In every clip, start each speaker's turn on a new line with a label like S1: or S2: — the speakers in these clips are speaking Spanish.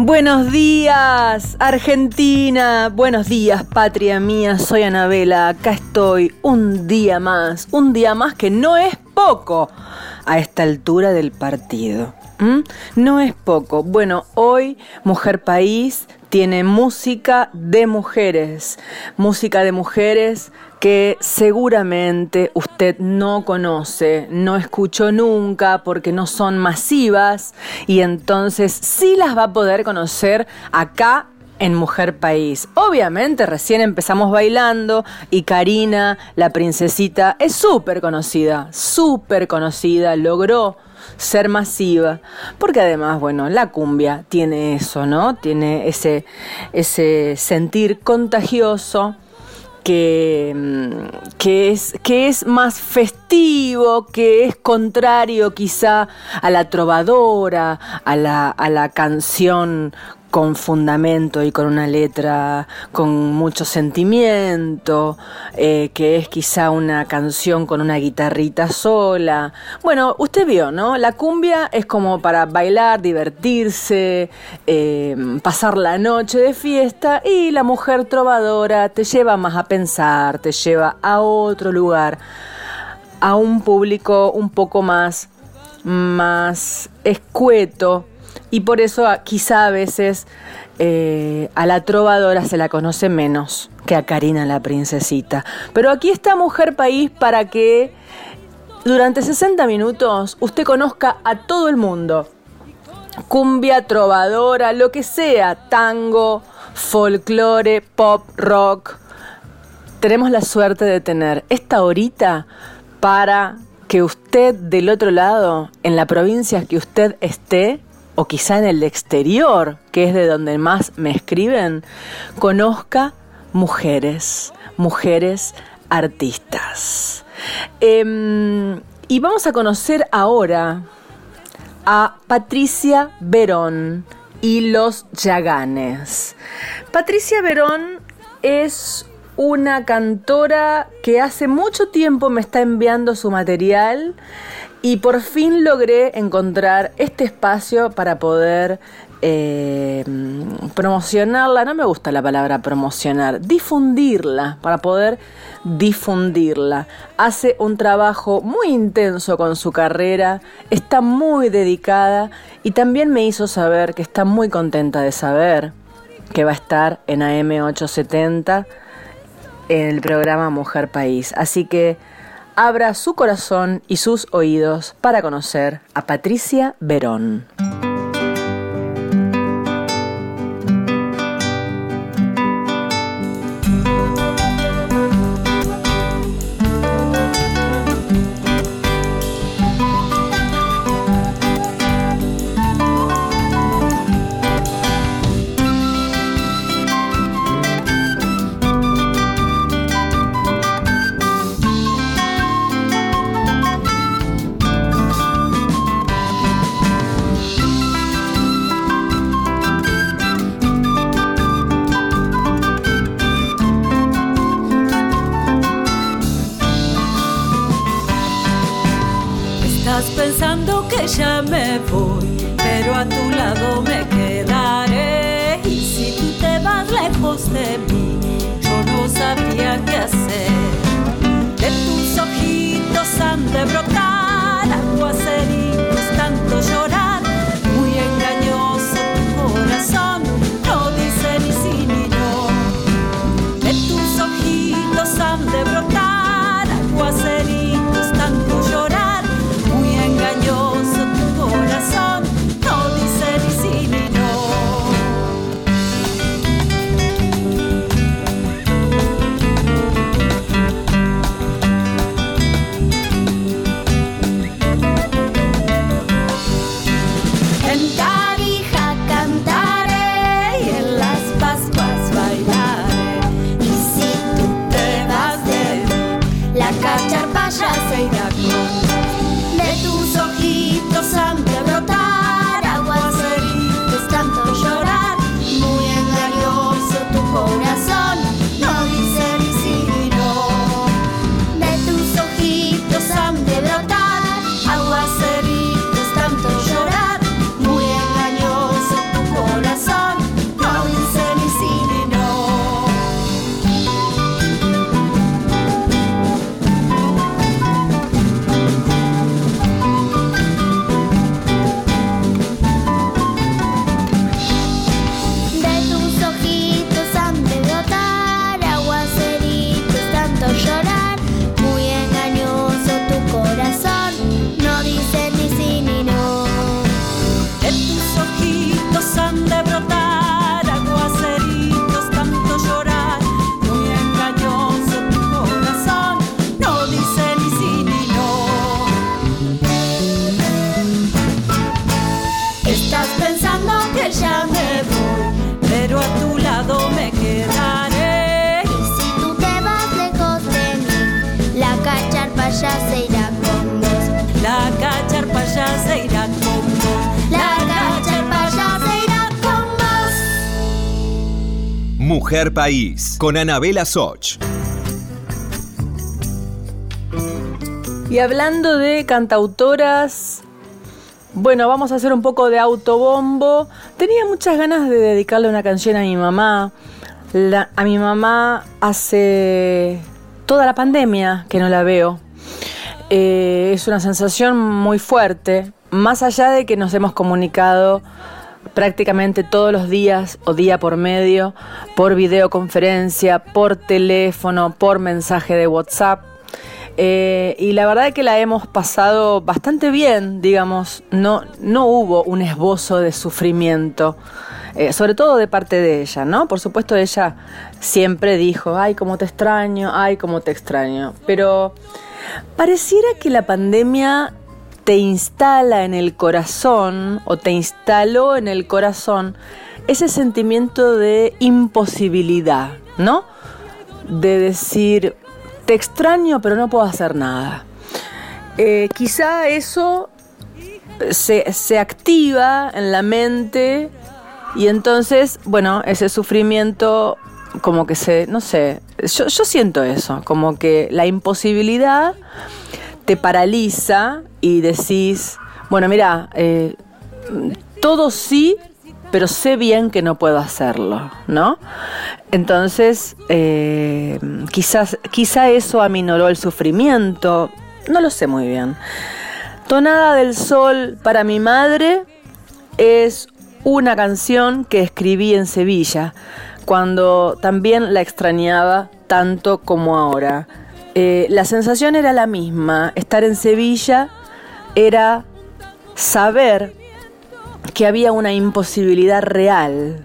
S1: Buenos días, Argentina. Buenos días, patria mía. Soy Anabela. Acá estoy un día más. Un día más que no es poco a esta altura del partido. ¿m? No es poco. Bueno, hoy Mujer País tiene música de mujeres. Música de mujeres que seguramente usted no conoce, no escuchó nunca porque no son masivas y entonces sí las va a poder conocer acá en Mujer País. Obviamente recién empezamos bailando y Karina, la princesita, es súper conocida, súper conocida, logró ser masiva, porque además, bueno, la cumbia tiene eso, ¿no? Tiene ese, ese sentir contagioso que, mm, que, es, que es más festivo, que es contrario quizá a la trovadora, a la, a la canción con fundamento y con una letra con mucho sentimiento, eh, que es quizá una canción con una guitarrita sola. Bueno, usted vio, ¿no? La cumbia es como para bailar, divertirse, eh, pasar la noche de fiesta y la mujer trovadora te lleva más a pensar, te lleva a otro lugar, a un público un poco más, más escueto y por eso quizá a veces eh, a la trovadora se la conoce menos que a Karina la princesita. Pero aquí está Mujer País para que durante 60 minutos usted conozca a todo el mundo. Cumbia, trovadora, lo que sea, tango, folclore, pop, rock. Tenemos la suerte de tener esta horita para que usted del otro lado, en la provincia que usted esté, o quizá en el exterior, que es de donde más me escriben, conozca mujeres, mujeres artistas. Em, y vamos a conocer ahora a Patricia Verón y los Yaganes. Patricia Verón es una cantora que hace mucho tiempo me está enviando su material y por fin logré encontrar este espacio para poder eh, promocionarla, no me gusta la palabra promocionar, difundirla, para poder difundirla. Hace un trabajo muy intenso con su carrera, está muy dedicada y también me hizo saber que está muy contenta de saber que va a estar en AM870 en el programa Mujer País. Así que abra su corazón y sus oídos para conocer a Patricia Verón.
S2: já me. País, con Anabela Soch.
S1: Y hablando de cantautoras, bueno, vamos a hacer un poco de autobombo. Tenía muchas ganas de dedicarle una canción a mi mamá. a mi mamá hace toda la pandemia que no la veo. Eh, es una sensación muy fuerte, más allá de que nos hemos comunicado prácticamente todos los días o día por medio, por videoconferencia, por teléfono, por mensaje de WhatsApp. Eh, y la verdad es que la hemos pasado bastante bien, digamos, no, no hubo un esbozo de sufrimiento, eh, sobre todo de parte de ella, ¿no? Por supuesto ella siempre dijo, ay, cómo te extraño, ay, cómo te extraño, pero pareciera que la pandemia te instala en el corazón o te instaló en el corazón ese sentimiento de imposibilidad, ¿no? De decir, te extraño pero no puedo hacer nada. Eh, quizá eso se, se activa en la mente y entonces, bueno, ese sufrimiento como que se, no sé, yo, yo siento eso, como que la imposibilidad te paraliza y decís, bueno, mira, eh, todo sí, pero sé bien que no puedo hacerlo, ¿no? Entonces, eh, quizás, quizá eso aminoró el sufrimiento, no lo sé muy bien. Tonada del Sol para mi madre es una canción que escribí en Sevilla, cuando también la extrañaba tanto como ahora. Eh, la sensación era la misma, estar en Sevilla era saber que había una imposibilidad real.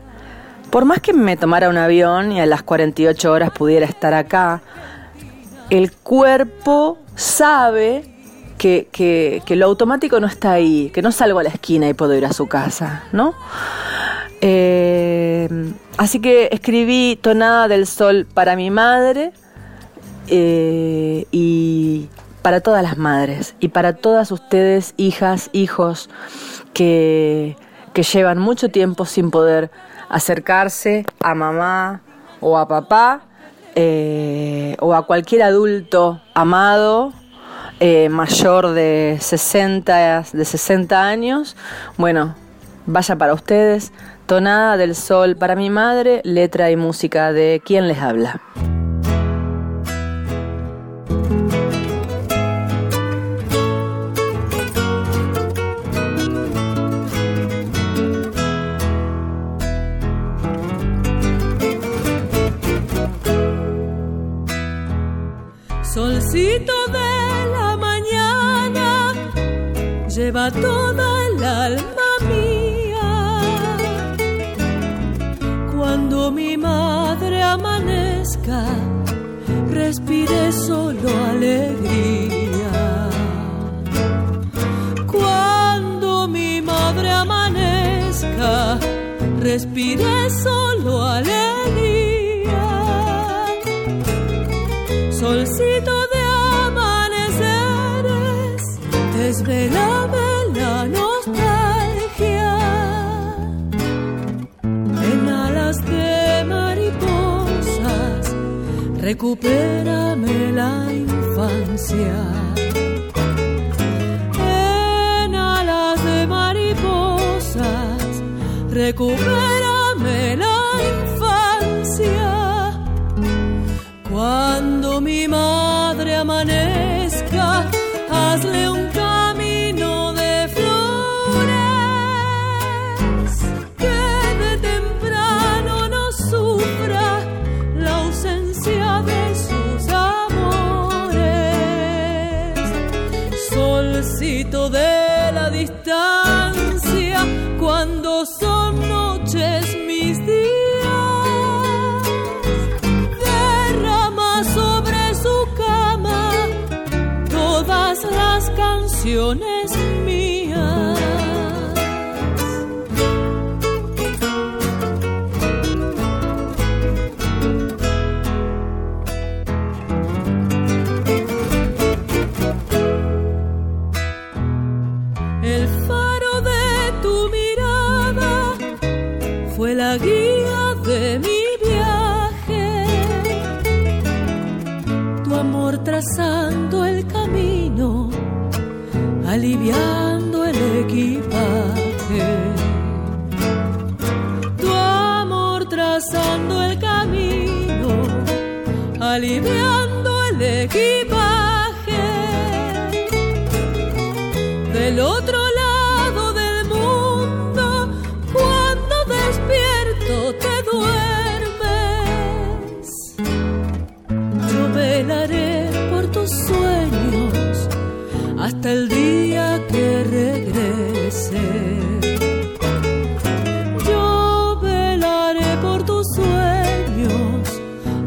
S1: Por más que me tomara un avión y a las 48 horas pudiera estar acá, el cuerpo sabe que, que, lo automático no está ahí, que no salgo a la esquina y puedo ir a su casa, ¿no? Eh, así que escribí Tonada del Sol para mi madre eh, y para todas las madres y para todas ustedes, hijas, hijos, que, que llevan mucho tiempo sin poder acercarse a mamá o a papá eh, o a cualquier adulto amado eh, mayor de 60, de 60 años. Bueno, vaya para ustedes. Tonada del Sol para mi madre, letra y música de quien les habla.
S3: Lleva toda el alma mía. Cuando mi madre amanezca, respire solo alegría. Cuando mi madre amanezca, respire solo alegría. Solcito recupérame la infancia. En alas de mariposas, recupérame la infancia. Cuando mi madre amanezca, hazle un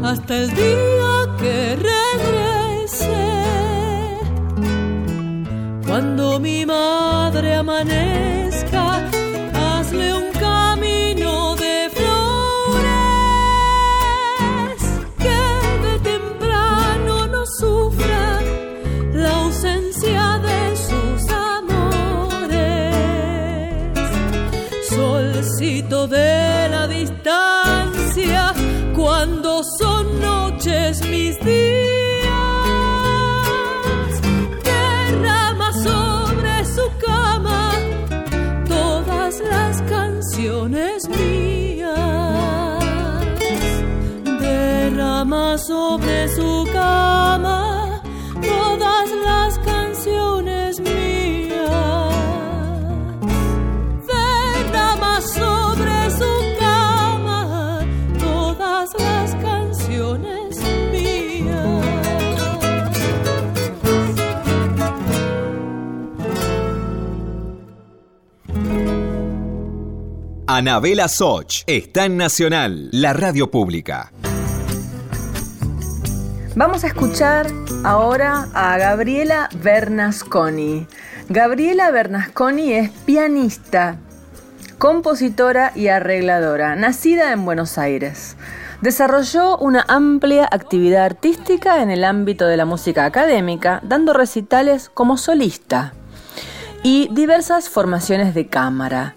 S3: hasta el día que regrese. Cuando mi madre amanezca,
S2: Anabela Soch está en Nacional, la radio pública.
S1: Vamos a escuchar ahora a Gabriela Bernasconi. Gabriela Bernasconi es pianista, compositora y arregladora, nacida en Buenos Aires. Desarrolló una amplia actividad artística en el ámbito de la música académica, dando recitales como solista y diversas formaciones de cámara.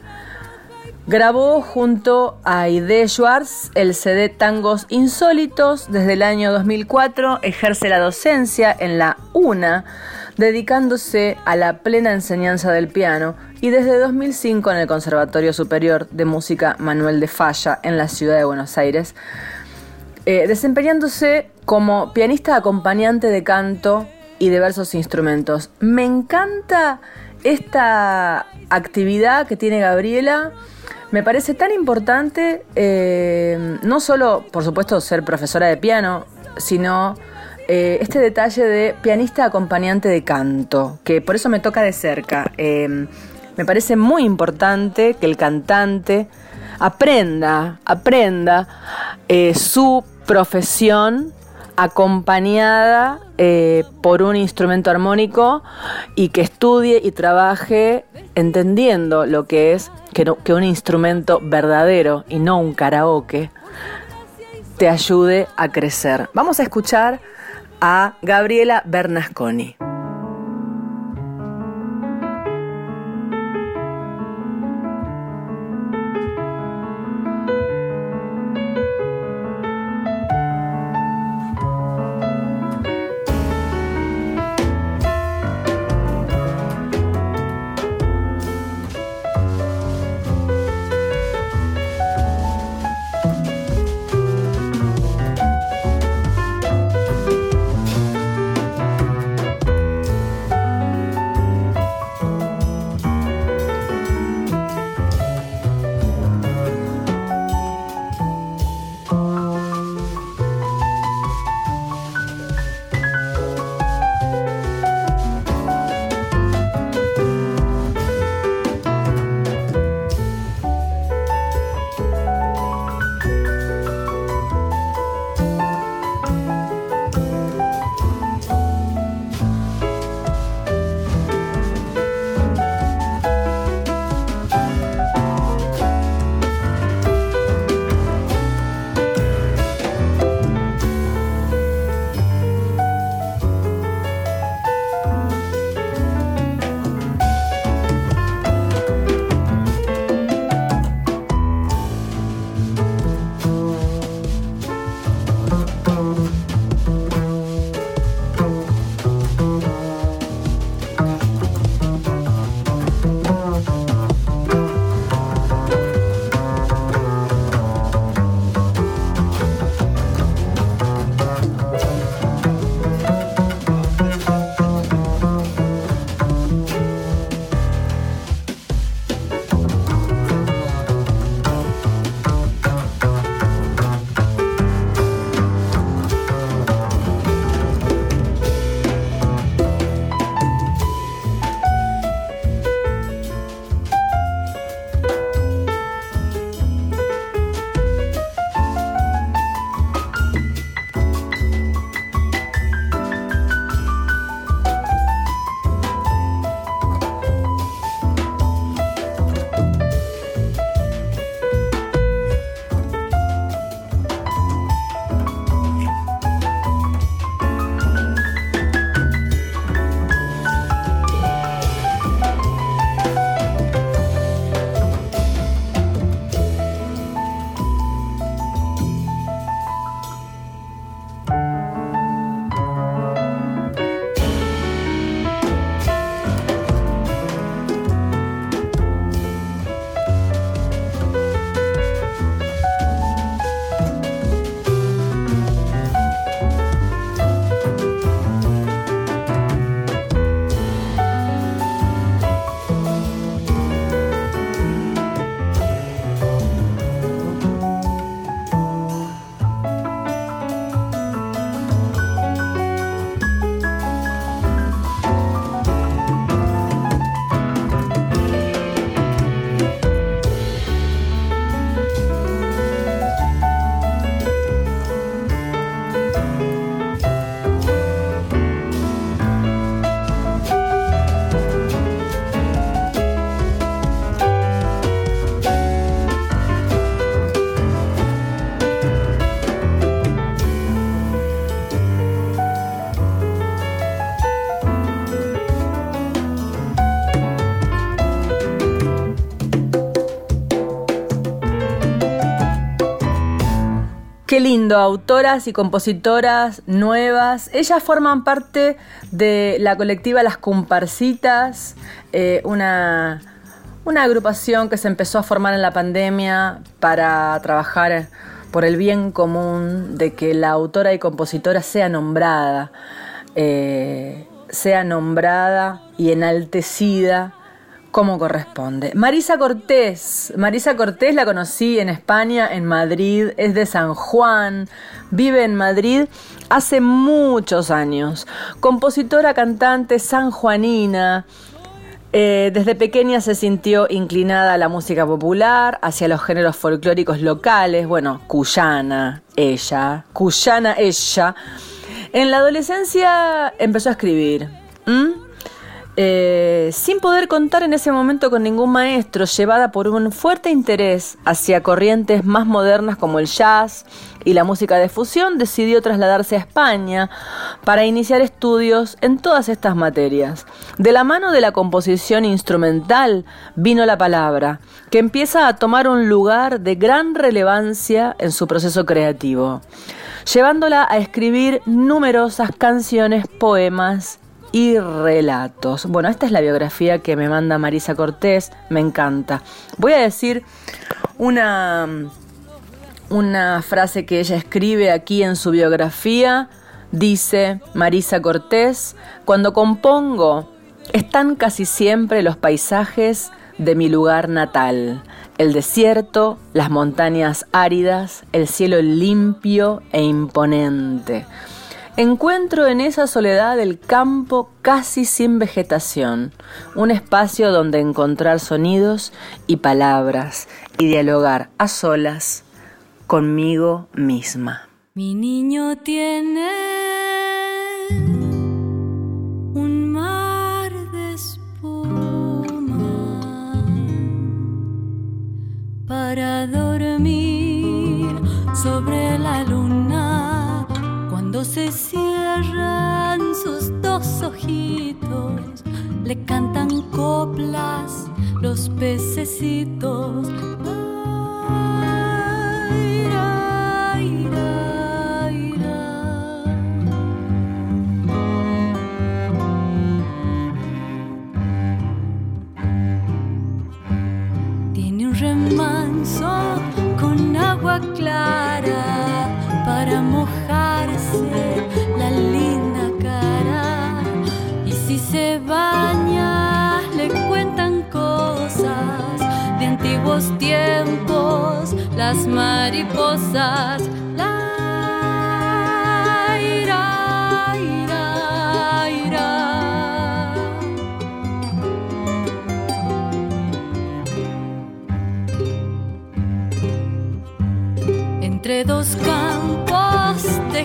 S1: Grabó junto a Aide Schwartz el CD Tangos Insólitos. Desde el año 2004 ejerce la docencia en la UNA, dedicándose a la plena enseñanza del piano y desde 2005 en el Conservatorio Superior de Música Manuel de Falla en la ciudad de Buenos Aires, eh, desempeñándose como pianista acompañante de canto y diversos instrumentos. Me encanta esta actividad que tiene Gabriela. Me parece tan importante, eh, no solo, por supuesto, ser profesora de piano, sino eh, este detalle de pianista acompañante de canto, que por eso me toca de cerca. Eh, me parece muy importante que el cantante aprenda, aprenda eh, su profesión acompañada eh, por un instrumento armónico y que estudie y trabaje entendiendo lo que es que, no- que un instrumento verdadero y no un karaoke te ayude a crecer. Vamos a escuchar a Gabriela Bernasconi. Qué lindo, autoras y compositoras nuevas. Ellas forman parte de la colectiva Las Comparsitas, eh, una, agrupación que se empezó a formar en la pandemia para trabajar por el bien común de que la autora y compositora sea nombrada, eh, sea nombrada y enaltecida como corresponde. Marisa Cortés, Marisa Cortés la conocí en España, en Madrid, es de San Juan, vive en Madrid hace muchos años, compositora, cantante sanjuanina. Eh, desde pequeña se sintió inclinada a la música popular, hacia los géneros folclóricos locales, bueno, cuyana, ella, cuyana, ella. En la adolescencia empezó a escribir. Eh, sin poder contar en ese momento con ningún maestro, llevada por un fuerte interés hacia corrientes más modernas como el jazz y la música de fusión, decidió trasladarse a España para iniciar estudios en todas estas materias. De la mano de la composición instrumental vino la palabra, que empieza a tomar un lugar de gran relevancia en su proceso creativo, llevándola a escribir numerosas canciones, poemas y relatos. Bueno, esta es la biografía que me manda Marisa Cortés, me encanta. Voy a decir una, una frase que ella escribe aquí en su biografía. Dice Marisa Cortés, cuando compongo están casi siempre los paisajes de mi lugar natal, el desierto, las montañas áridas, el cielo limpio e imponente. Encuentro en esa soledad el campo casi sin vegetación, un espacio donde encontrar sonidos y palabras y dialogar a solas conmigo misma.
S4: Mi niño tiene un mar de espuma para dormir sobre la luna sus dos ojitos, le cantan coplas los pececitos. Tiene un remanso con agua clara para mojarse le cuentan cosas de antiguos tiempos, las mariposas. Entre dos campos de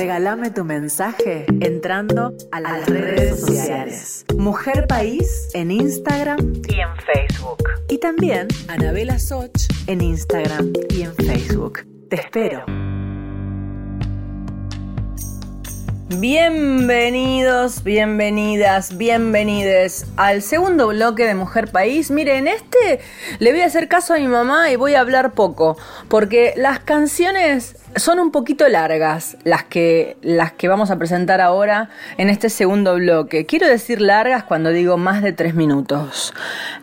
S1: regálame tu mensaje entrando a las, redes sociales. Mujer País en Instagram y en Facebook. Y también Anabela Soch en Instagram y en Facebook. Te espero. Bienvenidos, bienvenidas, bienvenides al segundo bloque de Mujer País. Miren, este le voy a hacer caso a mi mamá y voy a hablar poco, porque las canciones son un poquito largas las que, las que vamos a presentar ahora en este segundo bloque. Quiero decir largas cuando digo más de tres minutos.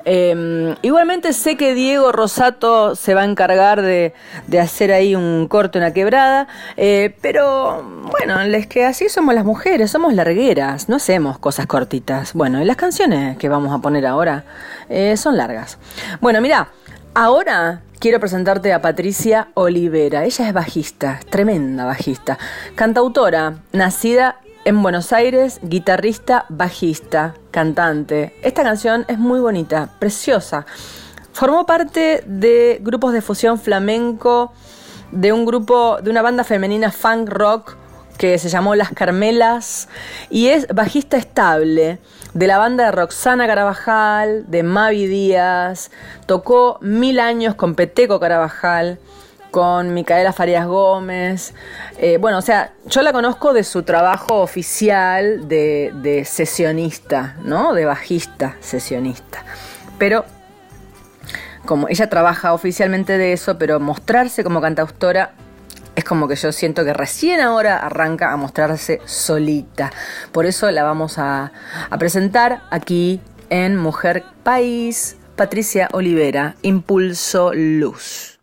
S1: Em, igualmente sé que Diego Rosato se va a encargar de, hacer ahí un corte, una quebrada, eh, pero bueno, es que así somos las mujeres, somos largueras, no hacemos cosas cortitas. Bueno, y las canciones que vamos a poner ahora eh, son largas. Bueno, mira, ahora Quiero presentarte a Patricia Olivera. Ella es bajista, tremenda bajista. Cantautora, nacida en Buenos Aires, guitarrista, bajista, cantante. Esta canción es muy bonita, preciosa. Formó parte de grupos de fusión flamenco, de un grupo, de una banda femenina funk rock que se llamó Las Carmelas y es bajista estable de la banda de Roxana Carabajal, de Mavi Díaz, tocó mil años con Peteco Carabajal, con Micaela Farías Gómez. Eh, bueno, o sea, yo la conozco de su trabajo oficial de, de sesionista, ¿no? De bajista sesionista. Pero como ella trabaja oficialmente de eso, pero mostrarse como cantautora es como que yo siento que recién ahora arranca a mostrarse solita. Por eso la vamos a, presentar aquí en Mujer País, Patricia Olivera, Impulso Luz.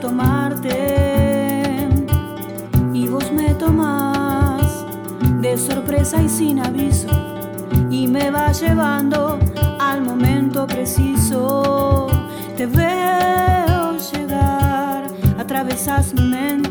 S5: Tomarte y vos me tomás de sorpresa y sin aviso y me vas llevando al momento preciso. Te veo llegar, atravesas mi mente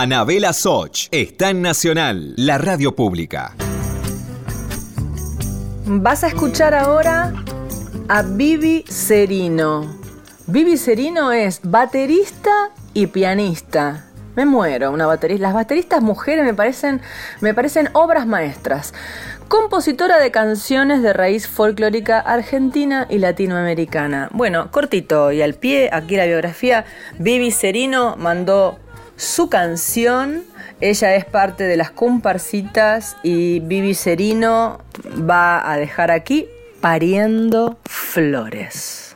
S2: Anabela Soch está en Nacional, la radio pública.
S1: Vas a escuchar ahora a Vivi Serino. Vivi Serino es baterista y pianista. Me muero, una baterista. Las bateristas mujeres me parecen, me parecen obras maestras. Compositora de canciones de raíz folclórica argentina y latinoamericana. Bueno, cortito y al pie, aquí la biografía. Vivi Serino mandó su canción. Ella es parte de las comparsitas y Vivi Serino va a dejar aquí pariendo flores.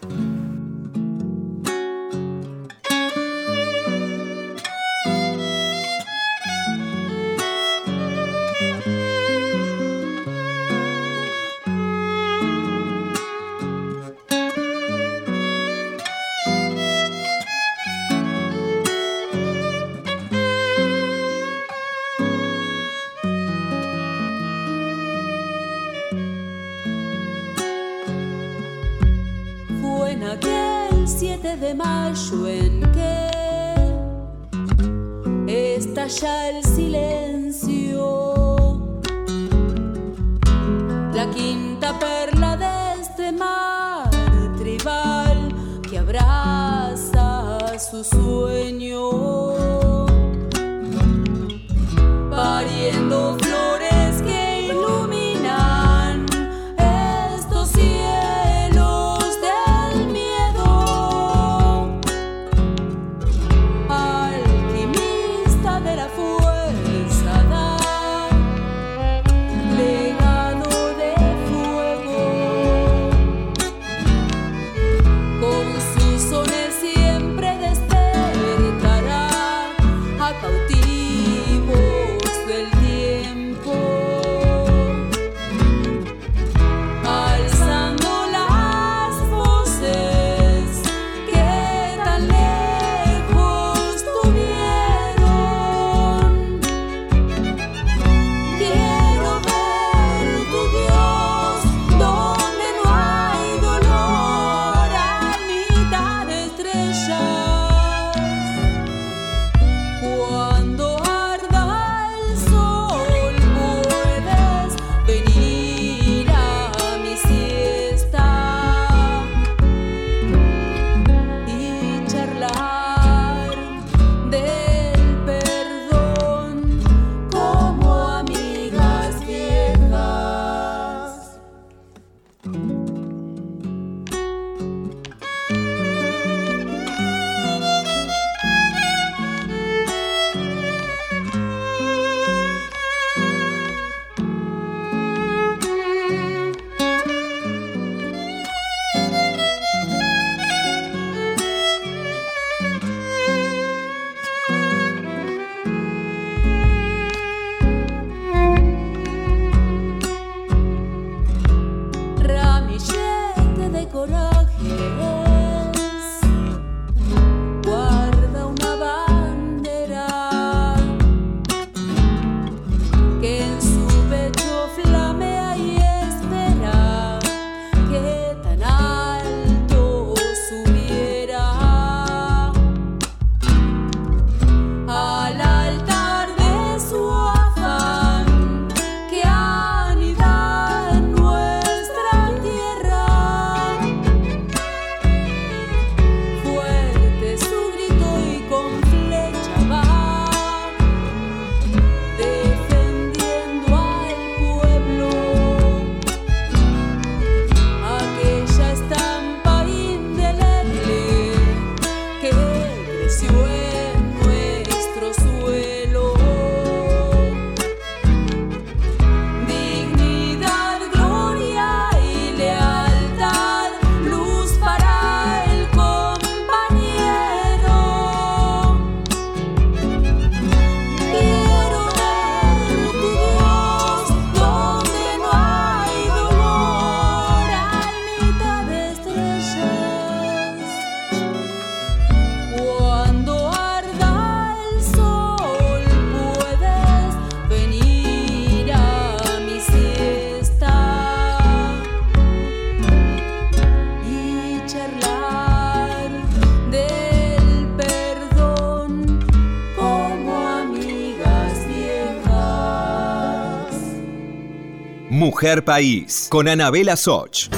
S6: Mujer País, con Anabela Soch.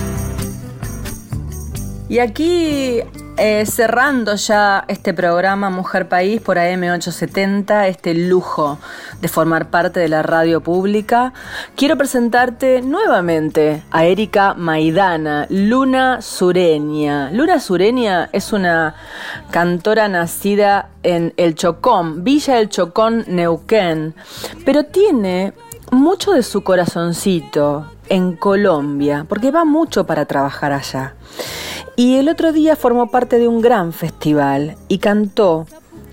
S3: Y aquí, eh, cerrando ya este programa Mujer País por AM870, este lujo de formar parte de la radio pública, quiero presentarte nuevamente a Erika Maidana, Luna Sureña. Luna Sureña es una cantora nacida en El Chocón, Villa El Chocón, Neuquén, pero tiene mucho de su corazoncito en Colombia, porque va mucho para trabajar allá. Y el otro día formó parte de un gran festival y cantó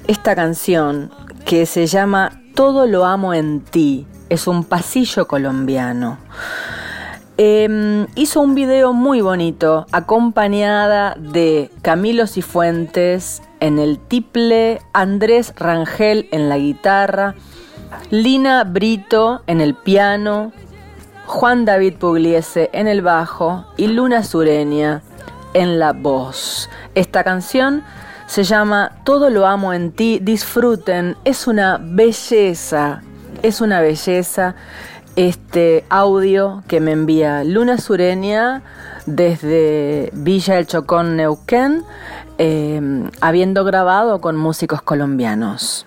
S3: esta canción que se llama Todo lo amo en ti. Es un pasillo colombiano. Em, hizo un video muy bonito acompañada de Camilo Cifuentes en el tiple, Andrés Rangel en la guitarra, Lina Brito en el piano, Juan David Pugliese en el bajo y Luna Sureña en la voz. Esta canción se llama Todo lo amo en ti, disfruten, es una belleza, es una belleza este audio que me envía Luna Sureña desde Villa El Chocón, Neuquén, eh, habiendo grabado con músicos colombianos.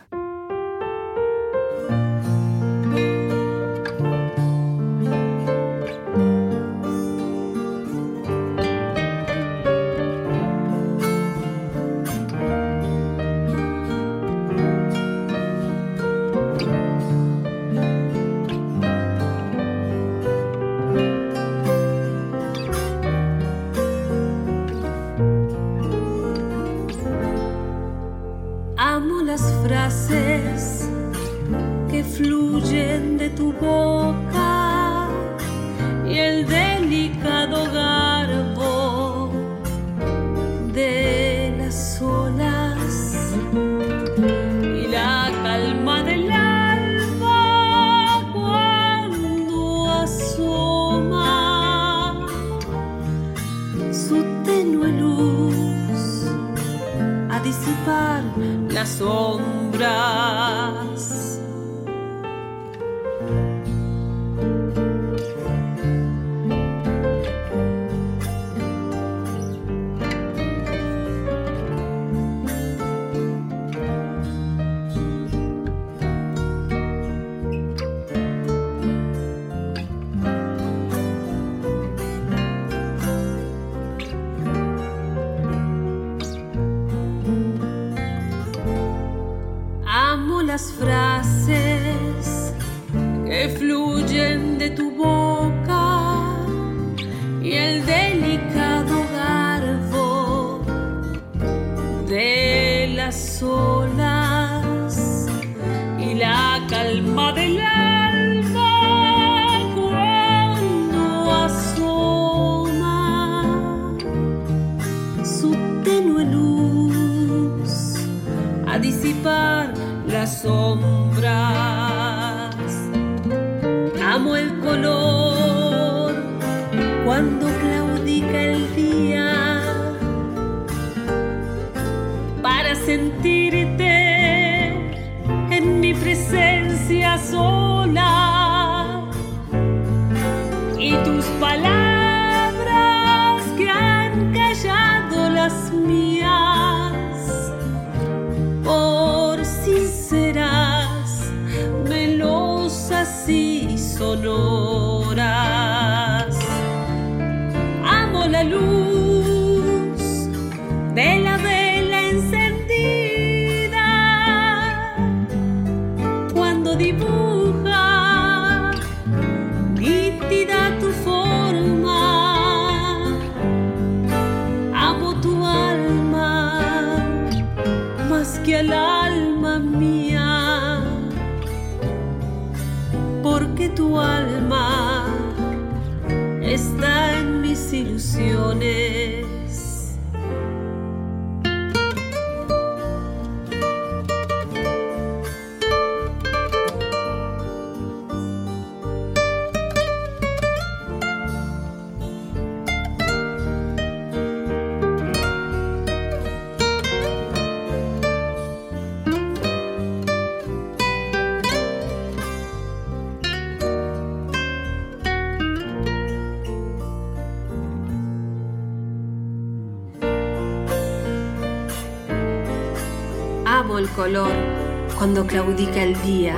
S3: Cuando claudica el día,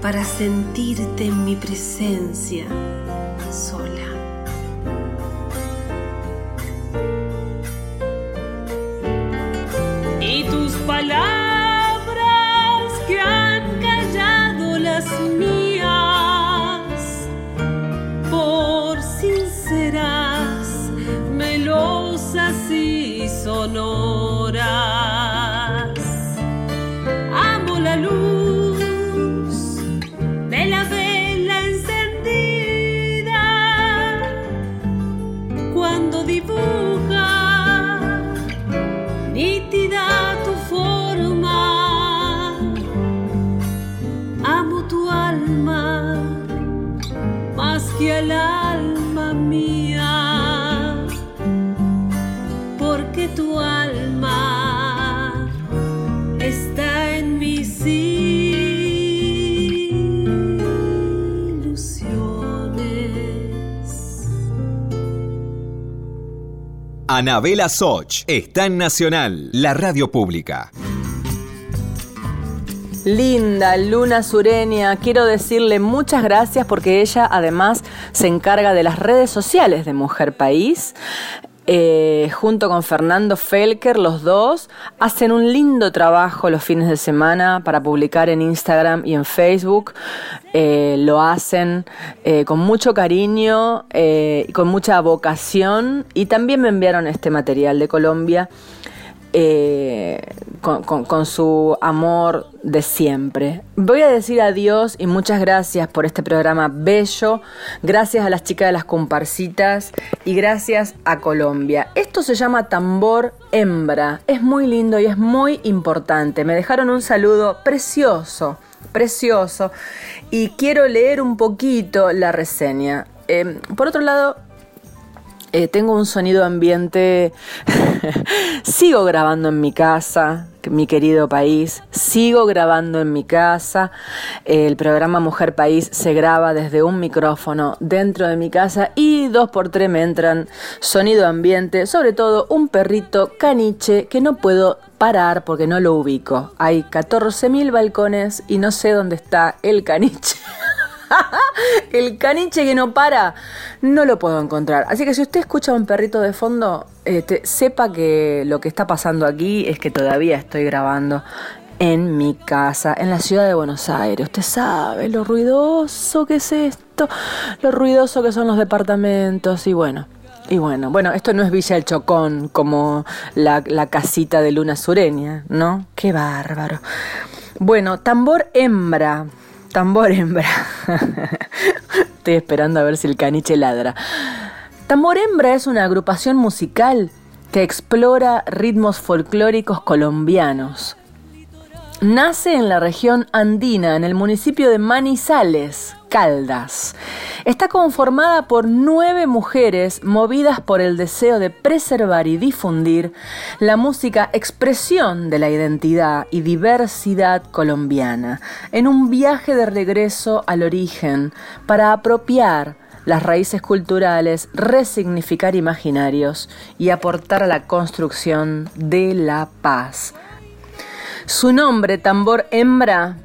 S3: para sentirte en mi presencia
S6: Anabela Soch está en Nacional, la radio pública.
S1: Linda, Luna Sureña, quiero decirle muchas gracias porque ella además se encarga de las redes sociales de Mujer País. Eh, junto con Fernando Felker, los dos hacen un lindo trabajo los fines de semana para publicar en Instagram y en Facebook. Eh, lo hacen eh, con mucho cariño eh, y con mucha vocación. Y también me enviaron este material de Colombia eh, con, su amor de siempre. Voy a decir adiós y muchas gracias por este programa bello. Gracias a las chicas de las comparsitas y gracias a Colombia. Esto se llama tambor hembra. Es muy lindo y es muy importante. Me dejaron un saludo precioso, precioso. Y quiero leer un poquito la reseña. Eh, por otro lado, eh, tengo un sonido ambiente. Sigo grabando en mi casa, mi querido país. Sigo grabando en mi casa. El programa Mujer País se graba desde un micrófono dentro de mi casa y dos por tres me entran sonido ambiente, sobre todo un perrito caniche que no puedo parar porque no lo ubico. Hay 14.000 balcones y no sé dónde está el caniche. el caniche que no para, no lo puedo encontrar. Así que si usted escucha un perrito de fondo, este, sepa que lo que está pasando aquí es que todavía estoy grabando en mi casa, en la ciudad de Buenos Aires. Usted sabe lo ruidoso que es esto, lo ruidoso que son los departamentos y bueno. Y bueno, bueno, esto no es Villa El Chocón como la casita de Luna Sureña, ¿no? Qué bárbaro. Bueno, tambor hembra. Tambor hembra. Estoy esperando a ver si el caniche ladra. Tambor hembra es una agrupación musical que explora ritmos folclóricos colombianos. Nace en la región andina, en el municipio de Manizales, Caldas. Está conformada por nueve mujeres movidas por el deseo de preservar y difundir la música expresión de la identidad y diversidad colombiana, en un viaje de regreso al origen para apropiar las raíces culturales, resignificar imaginarios y aportar a la construcción de la paz. Su nombre, tambor hembra,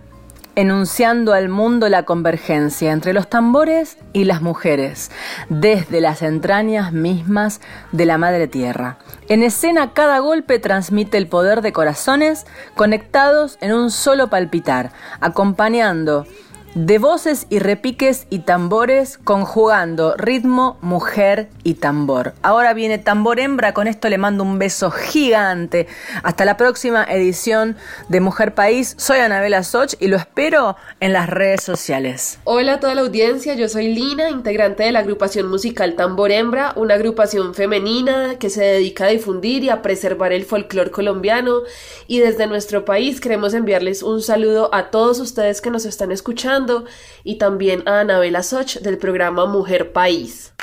S1: enunciando al mundo la convergencia entre los tambores y las mujeres, desde las entrañas mismas de la madre tierra. En escena cada golpe transmite el poder de corazones conectados en un solo palpitar, acompañando de voces y repiques y tambores conjugando ritmo, mujer y tambor. Ahora viene tambor hembra, con esto le mando un beso gigante. Hasta la próxima edición de Mujer País. Soy Anabela Soch y lo espero en las redes sociales.
S7: Hola a toda la audiencia, yo soy Lina, integrante de la agrupación musical Tambor Hembra, una agrupación femenina que se dedica a difundir y a preservar el folclore colombiano y desde nuestro país queremos enviarles un saludo a todos ustedes que nos están escuchando y también a Anabela Soch del programa Mujer País.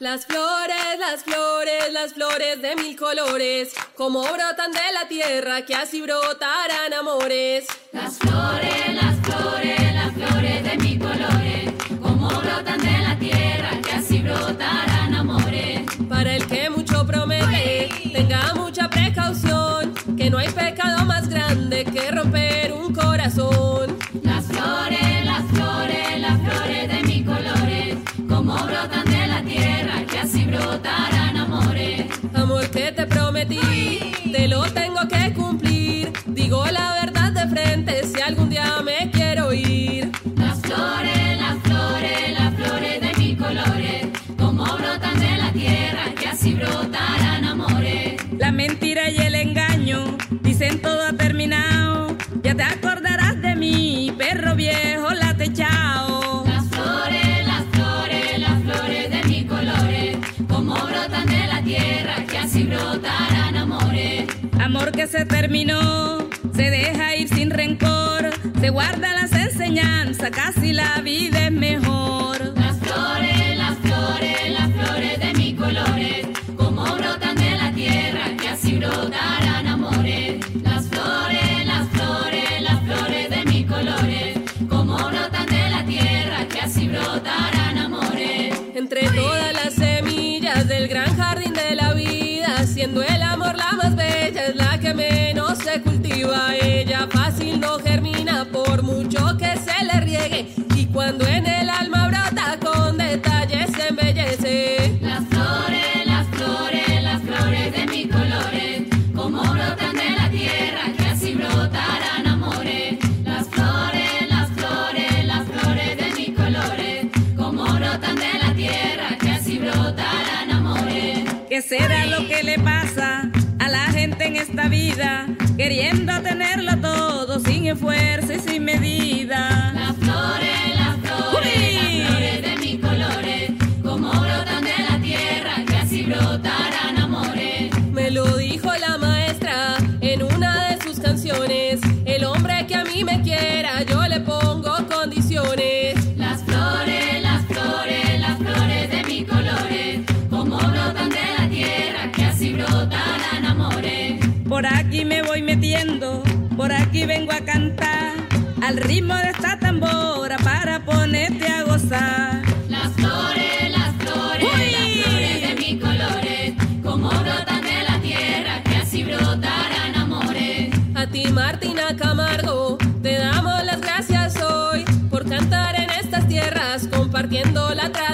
S8: Las flores, las flores, las flores de mil colores, como brotan de la tierra, que así brotarán amores.
S9: Las flores, las flores, las flores de mis colores, como brotan de la tierra, que así brotarán amores.
S8: Para el que mucho promete, tenga mucha precaución, que no hay pecado más grande que romper Digo la verdad de frente si algún día me quiero ir.
S9: Las flores, las flores, las flores de mis colores, como brotan de la tierra, que así brotarán amores.
S10: La mentira y el engaño dicen todo ha terminado. Ya te acordarás de mí, perro viejo, la techao.
S9: Las flores, las flores, las flores de mis colores, como brotan de la tierra, que así brotarán amores.
S10: Amor que se terminó, se deja ir sin rencor, se guarda las enseñanzas, casi la vida es mejor. Esfuerzo y sin medida.
S9: Las flores, las flores,
S10: Uy.
S9: las flores de mis colores, como brotan de la tierra, que así brotarán amores.
S8: Me lo dijo la maestra en una de sus canciones. El hombre que a mí me quiera, yo le pongo
S10: vengo a cantar, al ritmo de esta tambora para ponerte a gozar.
S9: Las flores, las flores,
S10: Uy.
S9: las flores de mis colores, como brotan de la tierra, que así brotarán amores.
S8: A ti, Martina Camargo, te damos las gracias hoy por cantar en estas tierras, compartiendo la tradición.